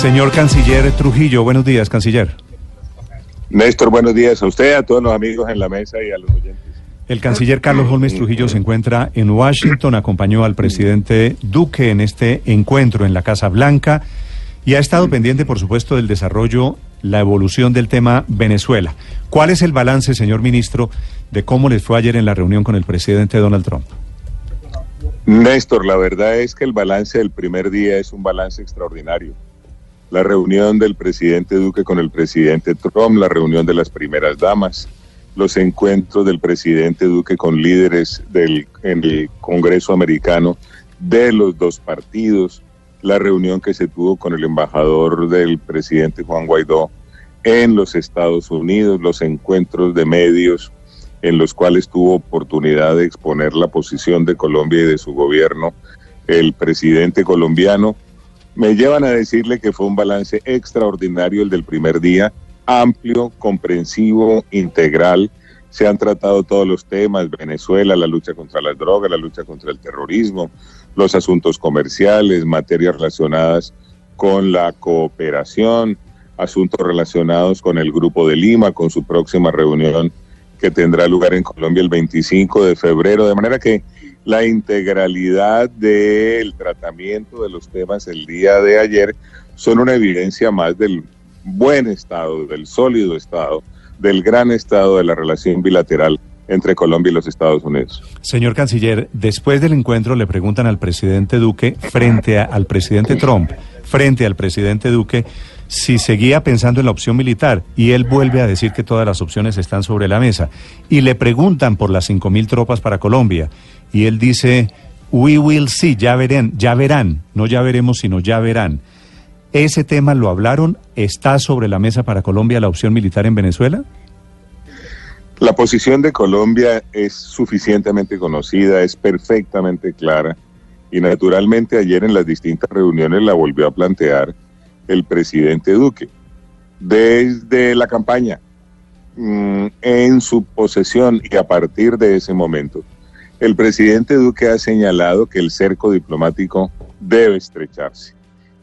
Señor Canciller Trujillo, buenos días, Canciller. Néstor, buenos días a usted, a todos los amigos en la mesa y a los oyentes. El canciller Carlos Holmes Trujillo se encuentra en Washington, acompañó al presidente Duque en este encuentro en la Casa Blanca y ha estado pendiente, por supuesto, del desarrollo, la evolución del tema Venezuela. ¿Cuál es el balance, señor ministro, de cómo les fue ayer en la reunión con el presidente Donald Trump? Néstor, la verdad es que el balance del primer día es un balance extraordinario la reunión del presidente Duque con el presidente Trump, la reunión de las primeras damas, los encuentros del presidente Duque con líderes del en el Congreso americano de los dos partidos, la reunión que se tuvo con el embajador del presidente Juan Guaidó en los Estados Unidos, los encuentros de medios en los cuales tuvo oportunidad de exponer la posición de Colombia y de su gobierno el presidente colombiano me llevan a decirle que fue un balance extraordinario el del primer día, amplio, comprensivo, integral. Se han tratado todos los temas, Venezuela, la lucha contra las drogas, la lucha contra el terrorismo, los asuntos comerciales, materias relacionadas con la cooperación, asuntos relacionados con el Grupo de Lima, con su próxima reunión que tendrá lugar en Colombia el 25 de febrero, de manera que la integralidad del tratamiento de los temas el día de ayer son una evidencia más del buen estado, del sólido estado, del gran estado de la relación bilateral entre Colombia y los Estados Unidos. Señor canciller, después del encuentro le preguntan al presidente Duque frente al presidente Trump, frente al presidente Duque, si seguía pensando en la opción militar y él vuelve a decir que todas las opciones están sobre la mesa y le preguntan por las cinco mil tropas para Colombia y él dice we will see, ya verán, ya verán, no ya veremos sino ya verán. ¿Ese tema lo hablaron? ¿Está sobre la mesa para Colombia la opción militar en Venezuela? La posición de Colombia es suficientemente conocida, es perfectamente clara y naturalmente ayer en las distintas reuniones la volvió a plantear el presidente Duque. Desde la campaña, mm, en su posesión y a partir de ese momento, el presidente Duque ha señalado que el cerco diplomático debe estrecharse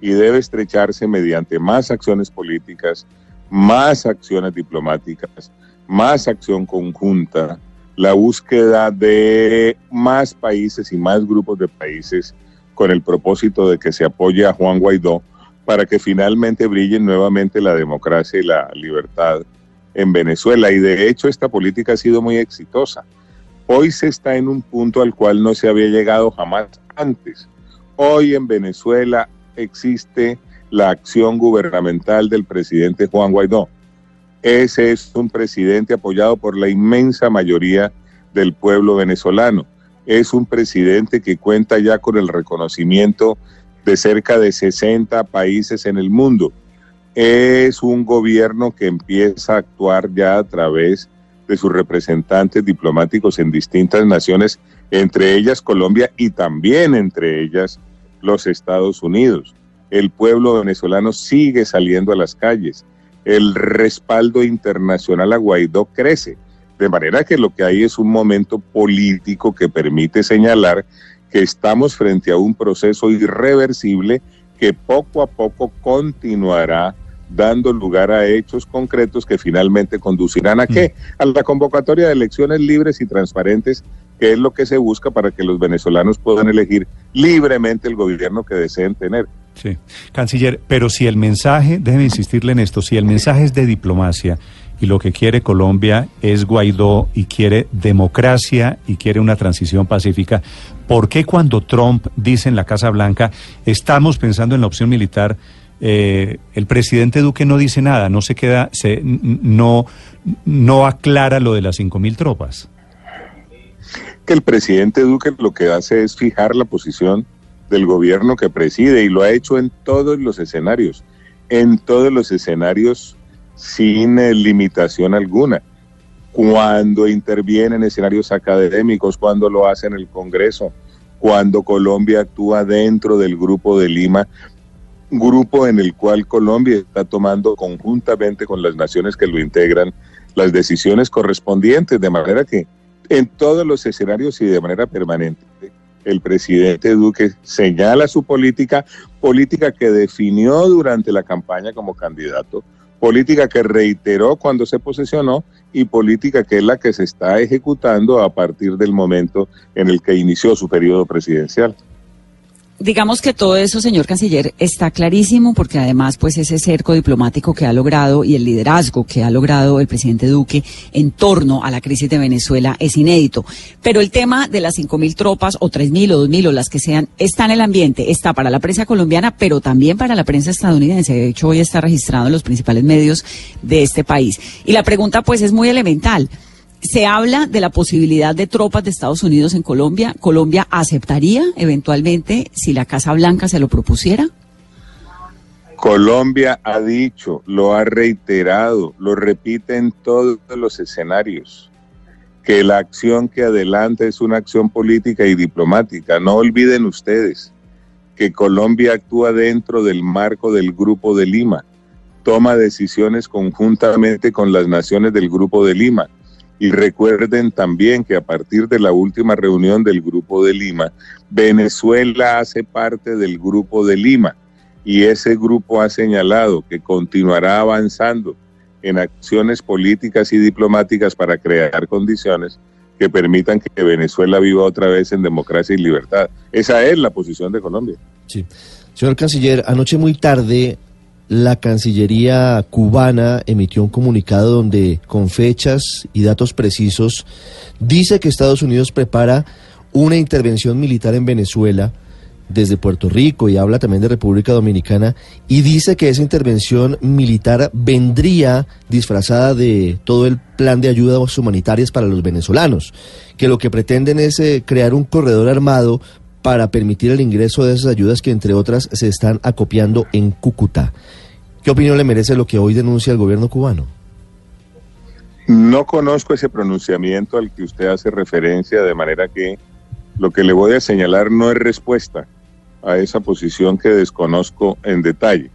y debe estrecharse mediante más acciones políticas, más acciones diplomáticas, más acción conjunta, la búsqueda de más países y más grupos de países con el propósito de que se apoye a Juan Guaidó para que finalmente brille nuevamente la democracia y la libertad en Venezuela. Y de hecho esta política ha sido muy exitosa. Hoy se está en un punto al cual no se había llegado jamás antes. Hoy en Venezuela existe la acción gubernamental del presidente Juan Guaidó. Ese es un presidente apoyado por la inmensa mayoría del pueblo venezolano. Es un presidente que cuenta ya con el reconocimiento de cerca de 60 países en el mundo. Es un gobierno que empieza a actuar ya a través de sus representantes diplomáticos en distintas naciones, entre ellas Colombia y también entre ellas los Estados Unidos. El pueblo venezolano sigue saliendo a las calles. El respaldo internacional a Guaidó crece. De manera que lo que hay es un momento político que permite señalar que estamos frente a un proceso irreversible que poco a poco continuará dando lugar a hechos concretos que finalmente conducirán a qué? Mm. A la convocatoria de elecciones libres y transparentes, que es lo que se busca para que los venezolanos puedan elegir libremente el gobierno que deseen tener. Sí, canciller, pero si el mensaje, déjeme insistirle en esto, si el mensaje es de diplomacia y lo que quiere Colombia es Guaidó y quiere democracia y quiere una transición pacífica, ¿por qué cuando Trump dice en la Casa Blanca estamos pensando en la opción militar? Eh, el presidente Duque no dice nada, no se queda, se, no, no aclara lo de las cinco mil tropas. Que el presidente Duque lo que hace es fijar la posición del gobierno que preside y lo ha hecho en todos los escenarios, en todos los escenarios sin eh, limitación alguna. Cuando interviene en escenarios académicos, cuando lo hace en el Congreso, cuando Colombia actúa dentro del Grupo de Lima, grupo en el cual Colombia está tomando conjuntamente con las naciones que lo integran las decisiones correspondientes, de manera que en todos los escenarios y de manera permanente el presidente Duque señala su política, política que definió durante la campaña como candidato, política que reiteró cuando se posesionó y política que es la que se está ejecutando a partir del momento en el que inició su periodo presidencial digamos que todo eso, señor canciller, está clarísimo porque además, pues ese cerco diplomático que ha logrado y el liderazgo que ha logrado el presidente Duque en torno a la crisis de Venezuela es inédito. Pero el tema de las cinco mil tropas o tres mil o dos mil o las que sean está en el ambiente, está para la prensa colombiana, pero también para la prensa estadounidense. De hecho, hoy está registrado en los principales medios de este país. Y la pregunta, pues, es muy elemental. Se habla de la posibilidad de tropas de Estados Unidos en Colombia. ¿Colombia aceptaría eventualmente si la Casa Blanca se lo propusiera? Colombia ha dicho, lo ha reiterado, lo repite en todos los escenarios, que la acción que adelanta es una acción política y diplomática. No olviden ustedes que Colombia actúa dentro del marco del Grupo de Lima, toma decisiones conjuntamente con las naciones del Grupo de Lima y recuerden también que a partir de la última reunión del Grupo de Lima, Venezuela hace parte del Grupo de Lima y ese grupo ha señalado que continuará avanzando en acciones políticas y diplomáticas para crear condiciones que permitan que Venezuela viva otra vez en democracia y libertad. Esa es la posición de Colombia. Sí. Señor canciller, anoche muy tarde la Cancillería cubana emitió un comunicado donde, con fechas y datos precisos, dice que Estados Unidos prepara una intervención militar en Venezuela desde Puerto Rico y habla también de República Dominicana y dice que esa intervención militar vendría disfrazada de todo el plan de ayudas humanitarias para los venezolanos, que lo que pretenden es eh, crear un corredor armado para permitir el ingreso de esas ayudas que entre otras se están acopiando en Cúcuta. ¿Qué opinión le merece lo que hoy denuncia el gobierno cubano? No conozco ese pronunciamiento al que usted hace referencia, de manera que lo que le voy a señalar no es respuesta a esa posición que desconozco en detalle.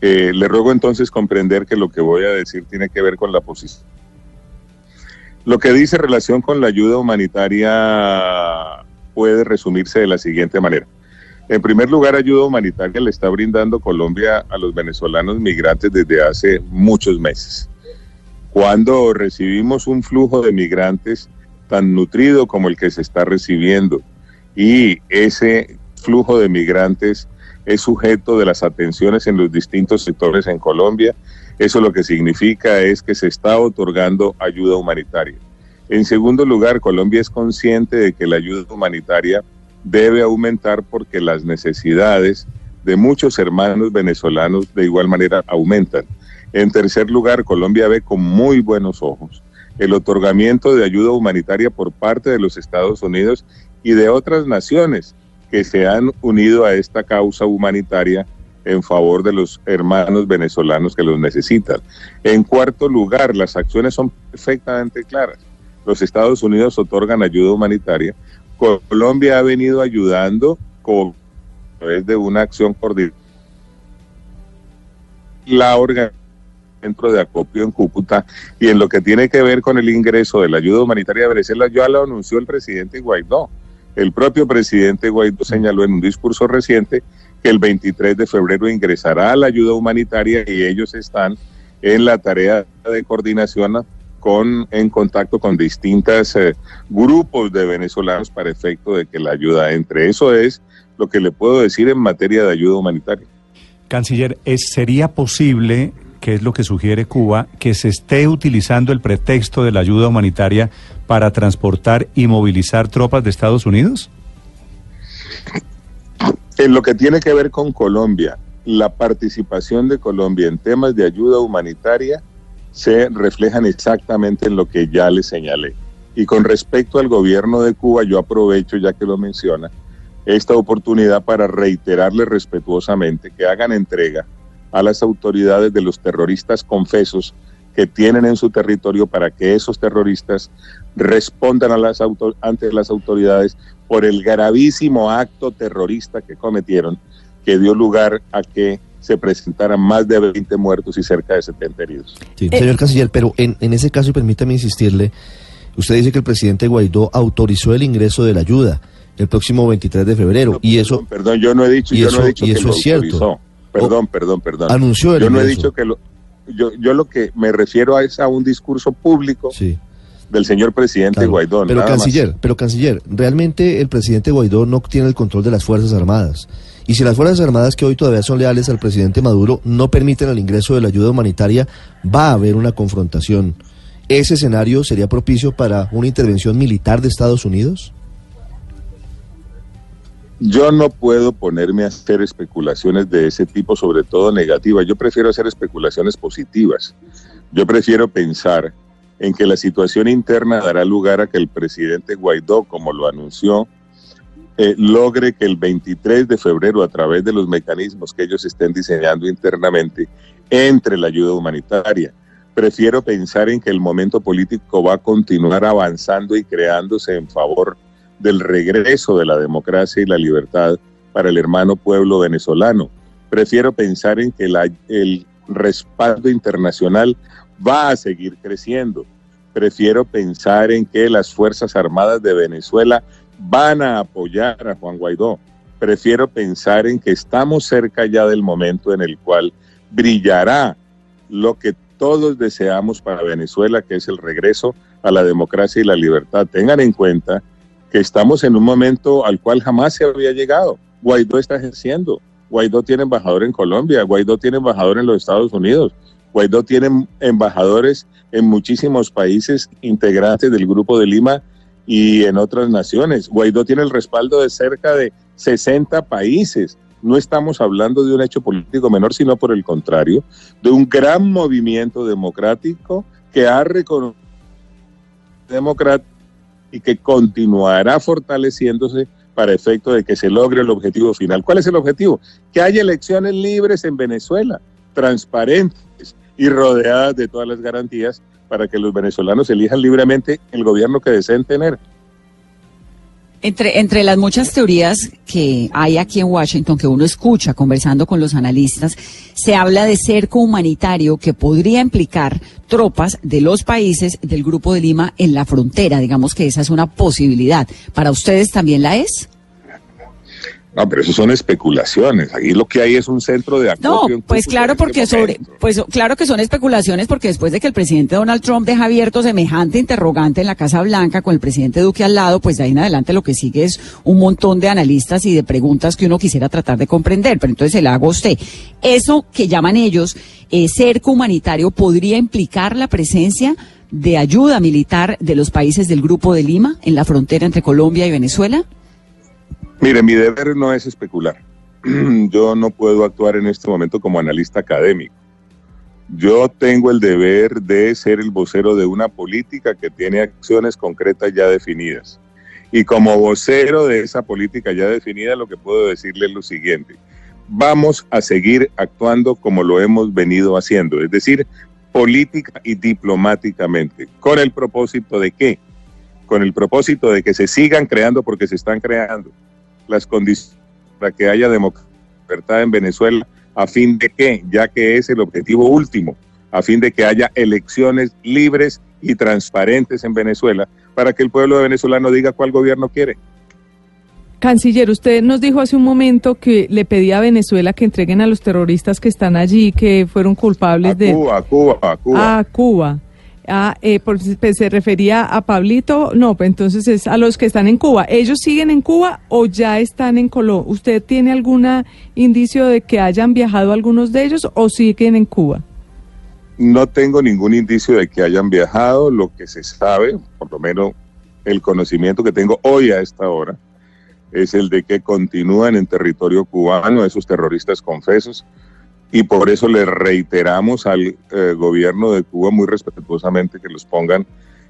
Eh, le ruego entonces comprender que lo que voy a decir tiene que ver con la posición. Lo que dice relación con la ayuda humanitaria puede resumirse de la siguiente manera. En primer lugar, ayuda humanitaria le está brindando Colombia a los venezolanos migrantes desde hace muchos meses. Cuando recibimos un flujo de migrantes tan nutrido como el que se está recibiendo y ese flujo de migrantes es sujeto de las atenciones en los distintos sectores en Colombia, eso lo que significa es que se está otorgando ayuda humanitaria. En segundo lugar, Colombia es consciente de que la ayuda humanitaria debe aumentar porque las necesidades de muchos hermanos venezolanos de igual manera aumentan. En tercer lugar, Colombia ve con muy buenos ojos el otorgamiento de ayuda humanitaria por parte de los Estados Unidos y de otras naciones que se han unido a esta causa humanitaria en favor de los hermanos venezolanos que los necesitan. En cuarto lugar, las acciones son perfectamente claras. Los Estados Unidos otorgan ayuda humanitaria Colombia ha venido ayudando con, a través de una acción coordinada. La organización centro de acopio en Cúcuta y en lo que tiene que ver con el ingreso de la ayuda humanitaria a Venezuela, ya lo anunció el presidente Guaidó. El propio presidente Guaidó señaló en un discurso reciente que el 23 de febrero ingresará la ayuda humanitaria y ellos están en la tarea de coordinación con, en contacto con distintos eh, grupos de venezolanos para efecto de que la ayuda entre. Eso es lo que le puedo decir en materia de ayuda humanitaria. Canciller, ¿sería posible, que es lo que sugiere Cuba, que se esté utilizando el pretexto de la ayuda humanitaria para transportar y movilizar tropas de Estados Unidos? En lo que tiene que ver con Colombia, la participación de Colombia en temas de ayuda humanitaria se reflejan exactamente en lo que ya le señalé. Y con respecto al gobierno de Cuba, yo aprovecho, ya que lo menciona, esta oportunidad para reiterarle respetuosamente que hagan entrega a las autoridades de los terroristas confesos que tienen en su territorio para que esos terroristas respondan ante las autoridades por el gravísimo acto terrorista que cometieron, que dio lugar a que se presentaran más de 20 muertos y cerca de 70 heridos. Sí, señor Canciller, pero en, en ese caso, permítame insistirle, usted dice que el presidente Guaidó autorizó el ingreso de la ayuda. el próximo 23 de febrero. y eso, perdón, yo no he dicho, yo no he dicho que lo autorizó. Perdón, perdón, perdón. Anunció Yo no he dicho que lo, yo, yo lo que me refiero a es a un discurso público. del señor presidente Guaidó. Pero canciller, pero canciller, realmente el presidente Guaidó no tiene el control de las Fuerzas Armadas. Y si las Fuerzas Armadas que hoy todavía son leales al presidente Maduro no permiten el ingreso de la ayuda humanitaria, va a haber una confrontación. ¿Ese escenario sería propicio para una intervención militar de Estados Unidos? Yo no puedo ponerme a hacer especulaciones de ese tipo, sobre todo negativas. Yo prefiero hacer especulaciones positivas. Yo prefiero pensar en que la situación interna dará lugar a que el presidente Guaidó, como lo anunció, eh, logre que el 23 de febrero, a través de los mecanismos que ellos estén diseñando internamente, entre la ayuda humanitaria. Prefiero pensar en que el momento político va a continuar avanzando y creándose en favor del regreso de la democracia y la libertad para el hermano pueblo venezolano. Prefiero pensar en que el respaldo internacional va a seguir creciendo. Prefiero pensar en que las Fuerzas Armadas de Venezuela van a apoyar a Juan Guaidó. Prefiero pensar en que estamos cerca ya del momento en el cual brillará lo que todos deseamos para Venezuela, que es el regreso a la democracia y la libertad. Tengan en cuenta que estamos en un momento al cual jamás se había llegado. Guaidó está ejerciendo. Guaidó tiene embajador en Colombia, Guaidó tiene embajador en los Estados Unidos, Guaidó tiene embajadores en muchísimos países integrantes del Grupo de Lima y en otras naciones. Guaidó tiene el respaldo de cerca de 60 países. No estamos hablando de un hecho político menor, sino por el contrario, de un gran movimiento democrático que ha reconocido democrático y que continuará fortaleciéndose para efecto de que se logre el objetivo final. ¿Cuál es el objetivo? Que haya elecciones libres en Venezuela, transparentes y rodeadas de todas las garantías para que los venezolanos elijan libremente el gobierno que deseen tener. Entre, entre las muchas teorías que hay aquí en Washington, que uno escucha conversando con los analistas, se habla de cerco humanitario que podría implicar tropas de los países del Grupo de Lima en la frontera. Digamos que esa es una posibilidad. ¿Para ustedes también la es? No, pero eso son especulaciones. Aquí lo que hay es un centro de acopio. No, pues claro, porque sobre, pues claro que son especulaciones, porque después de que el presidente Donald Trump deja abierto semejante interrogante en la Casa Blanca con el presidente Duque al lado, pues de ahí en adelante lo que sigue es un montón de analistas y de preguntas que uno quisiera tratar de comprender. Pero entonces se la hago a usted. Eso que llaman ellos eh, cerco humanitario podría implicar la presencia de ayuda militar de los países del Grupo de Lima en la frontera entre Colombia y Venezuela. Mire, mi deber no es especular. Yo no puedo actuar en este momento como analista académico. Yo tengo el deber de ser el vocero de una política que tiene acciones concretas ya definidas. Y como vocero de esa política ya definida, lo que puedo decirle es lo siguiente. Vamos a seguir actuando como lo hemos venido haciendo, es decir, política y diplomáticamente. ¿Con el propósito de qué? Con el propósito de que se sigan creando porque se están creando las condiciones para que haya libertad en Venezuela, a fin de que, ya que es el objetivo último, a fin de que haya elecciones libres y transparentes en Venezuela, para que el pueblo venezolano diga cuál gobierno quiere. Canciller, usted nos dijo hace un momento que le pedía a Venezuela que entreguen a los terroristas que están allí, que fueron culpables de... Cuba, Cuba, Cuba. A Cuba. Ah, eh, pues, se refería a Pablito, no, pues entonces es a los que están en Cuba. ¿Ellos siguen en Cuba o ya están en Colombia? ¿Usted tiene algún indicio de que hayan viajado algunos de ellos o siguen en Cuba? No tengo ningún indicio de que hayan viajado. Lo que se sabe, por lo menos el conocimiento que tengo hoy a esta hora, es el de que continúan en territorio cubano esos terroristas confesos y por eso le reiteramos al eh, gobierno de Cuba muy respetuosamente que los pongan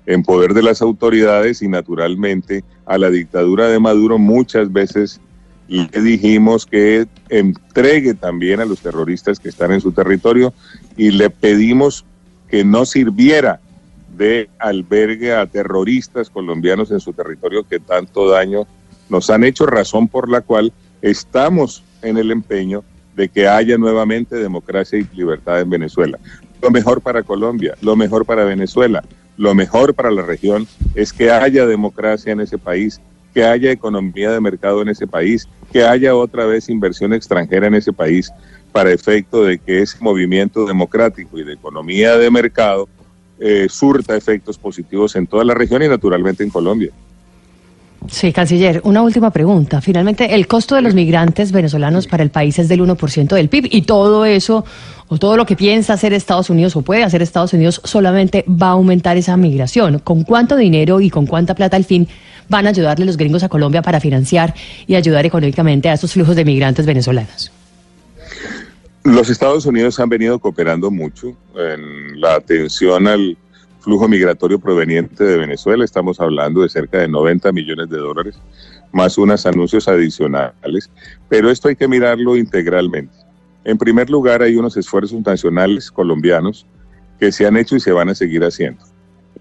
en poder de las autoridades y naturalmente a la dictadura de Maduro muchas veces le dijimos que entregue también a los terroristas que están en su territorio y le pedimos que no sirviera de albergue a terroristas colombianos en su territorio que tanto daño nos han hecho, razón por la cual estamos en el empeño de que haya nuevamente democracia y libertad en Venezuela. Lo mejor para Colombia, lo mejor para Venezuela, lo mejor para la región es que haya democracia en ese país, que haya economía de mercado en ese país, que haya otra vez inversión extranjera en ese país para efecto de que ese movimiento democrático y de economía de mercado eh, surta efectos positivos en toda la región y naturalmente en Colombia. Sí, canciller, una última pregunta. Finalmente, el costo de los migrantes venezolanos para el país es del 1% del PIB y todo eso, o todo lo que piensa hacer Estados Unidos o puede hacer Estados Unidos, solamente va a aumentar esa migración. ¿Con cuánto dinero y con cuánta plata al fin van a ayudarle los gringos a Colombia para financiar y ayudar económicamente a estos flujos de migrantes venezolanos? Los Estados Unidos han venido cooperando mucho en la atención al flujo migratorio proveniente de Venezuela. Estamos hablando de cerca de 90 millones de dólares, más unos anuncios adicionales. Pero esto hay que mirarlo integralmente. En primer lugar, hay unos esfuerzos nacionales colombianos que se han hecho y se van a seguir haciendo.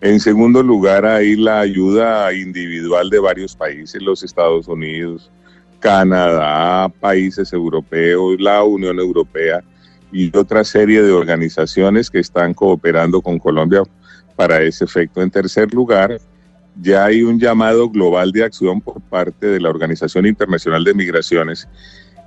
En segundo lugar, hay la ayuda individual de varios países, los Estados Unidos, Canadá, países europeos, la Unión Europea y otra serie de organizaciones que están cooperando con Colombia para ese efecto. En tercer lugar, ya hay un llamado global de acción por parte de la Organización Internacional de Migraciones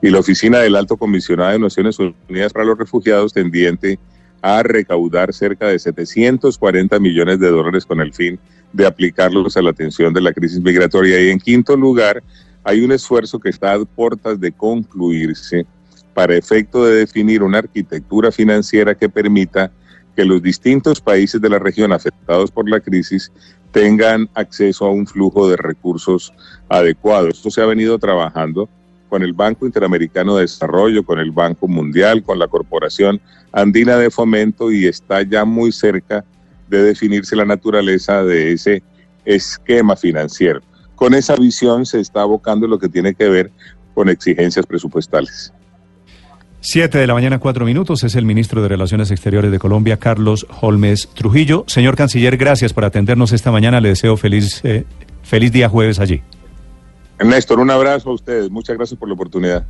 y la Oficina del Alto Comisionado de Naciones Unidas para los Refugiados tendiente a recaudar cerca de 740 millones de dólares con el fin de aplicarlos a la atención de la crisis migratoria. Y en quinto lugar, hay un esfuerzo que está a puertas de concluirse para efecto de definir una arquitectura financiera que permita que los distintos países de la región afectados por la crisis tengan acceso a un flujo de recursos adecuados. Esto se ha venido trabajando con el Banco Interamericano de Desarrollo, con el Banco Mundial, con la Corporación Andina de Fomento y está ya muy cerca de definirse la naturaleza de ese esquema financiero. Con esa visión se está abocando lo que tiene que ver con exigencias presupuestales. Siete de la mañana, cuatro minutos. Es el ministro de Relaciones Exteriores de Colombia, Carlos Holmes Trujillo. Señor canciller, gracias por atendernos esta mañana. Le deseo feliz, eh, feliz día jueves allí. Néstor, un abrazo a ustedes. Muchas gracias por la oportunidad.